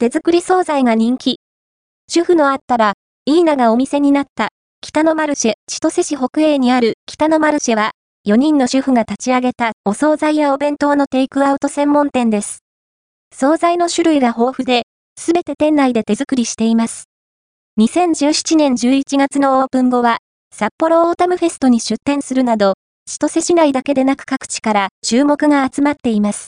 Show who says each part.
Speaker 1: 手作り惣菜が人気。主婦のあったら、いいながお店になった、北のマルシェ、千歳市北栄にある北のマルシェは、4人の主婦が立ち上げたお惣菜やお弁当のテイクアウト専門店です。惣菜の種類が豊富で、すべて店内で手作りしています。2017年11月のオープン後は、札幌オータムフェストに出店するなど、千歳市内だけでなく各地から注目が集まっています。